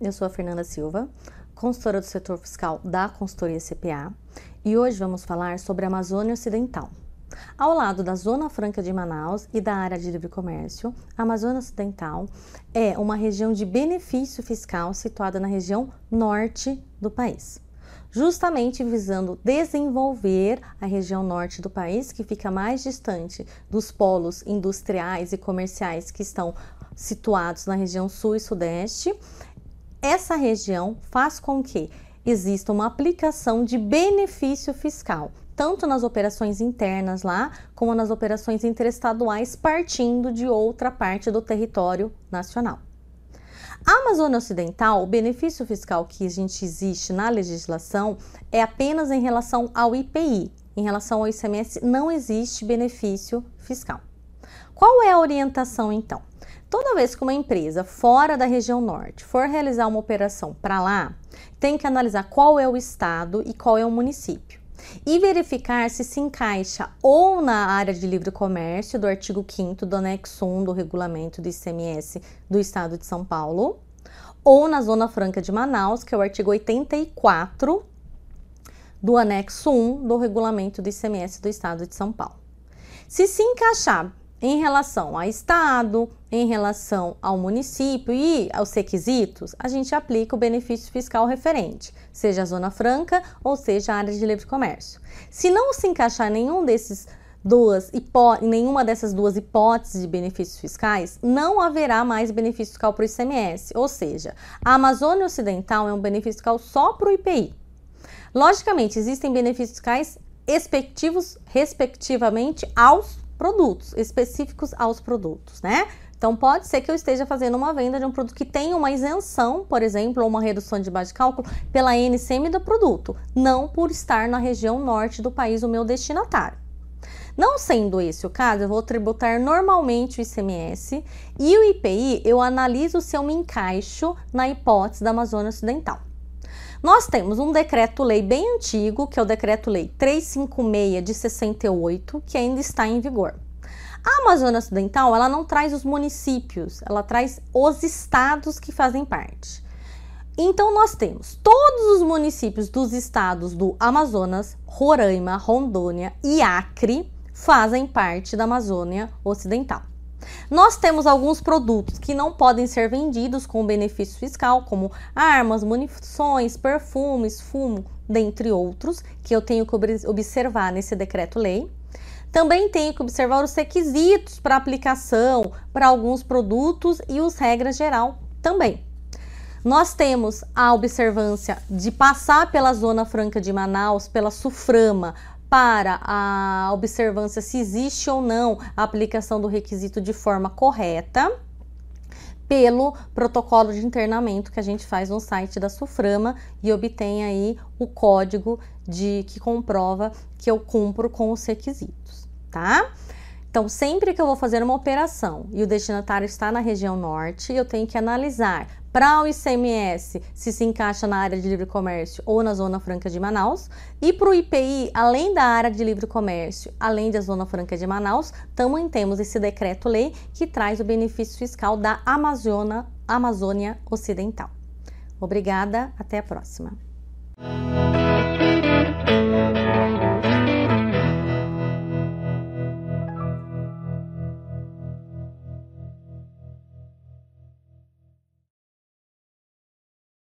eu sou a Fernanda Silva, consultora do setor fiscal da consultoria CPA, e hoje vamos falar sobre a Amazônia Ocidental. Ao lado da Zona Franca de Manaus e da área de livre comércio, a Amazônia Ocidental é uma região de benefício fiscal situada na região norte do país justamente visando desenvolver a região norte do país, que fica mais distante dos polos industriais e comerciais que estão situados na região sul e sudeste. Essa região faz com que exista uma aplicação de benefício fiscal, tanto nas operações internas lá, como nas operações interestaduais partindo de outra parte do território nacional. A Amazônia Ocidental, o benefício fiscal que a gente existe na legislação é apenas em relação ao IPI. Em relação ao ICMS, não existe benefício fiscal. Qual é a orientação então? Toda vez que uma empresa fora da região norte for realizar uma operação para lá, tem que analisar qual é o estado e qual é o município e verificar se se encaixa ou na área de livre comércio do artigo 5 do anexo 1 do regulamento do ICMS do Estado de São Paulo, ou na Zona Franca de Manaus, que é o artigo 84 do anexo 1 do regulamento do ICMS do Estado de São Paulo. Se se encaixar em relação a estado, em relação ao município e aos requisitos, a gente aplica o benefício fiscal referente, seja a zona franca ou seja a área de livre comércio. Se não se encaixar nenhum desses duas nenhuma dessas duas hipóteses de benefícios fiscais, não haverá mais benefício fiscal para o ICMS, ou seja, a Amazônia Ocidental é um benefício fiscal só para o IPI. Logicamente, existem benefícios fiscais respectivos, respectivamente, aos produtos, específicos aos produtos, né? Então, pode ser que eu esteja fazendo uma venda de um produto que tem uma isenção, por exemplo, ou uma redução de base de cálculo pela NCM do produto, não por estar na região norte do país o meu destinatário. Não sendo esse o caso, eu vou tributar normalmente o ICMS e o IPI eu analiso se eu me encaixo na hipótese da Amazônia Ocidental. Nós temos um decreto-lei bem antigo, que é o decreto-lei 356 de 68, que ainda está em vigor. A Amazônia Ocidental, ela não traz os municípios, ela traz os estados que fazem parte. Então nós temos todos os municípios dos estados do Amazonas, Roraima, Rondônia e Acre fazem parte da Amazônia Ocidental. Nós temos alguns produtos que não podem ser vendidos com benefício fiscal, como armas, munições, perfumes, fumo, dentre outros, que eu tenho que observar nesse decreto-lei. Também tenho que observar os requisitos para aplicação para alguns produtos e os regras geral também. Nós temos a observância de passar pela Zona Franca de Manaus, pela SUFRAMA, para a observância se existe ou não a aplicação do requisito de forma correta pelo protocolo de internamento que a gente faz no site da Suframa e obtém aí o código de que comprova que eu cumpro com os requisitos, tá? Então, sempre que eu vou fazer uma operação e o destinatário está na região norte, eu tenho que analisar para o ICMS se se encaixa na área de livre comércio ou na Zona Franca de Manaus. E para o IPI, além da área de livre comércio, além da Zona Franca de Manaus, também temos esse decreto-lei que traz o benefício fiscal da Amazônia, Amazônia Ocidental. Obrigada, até a próxima.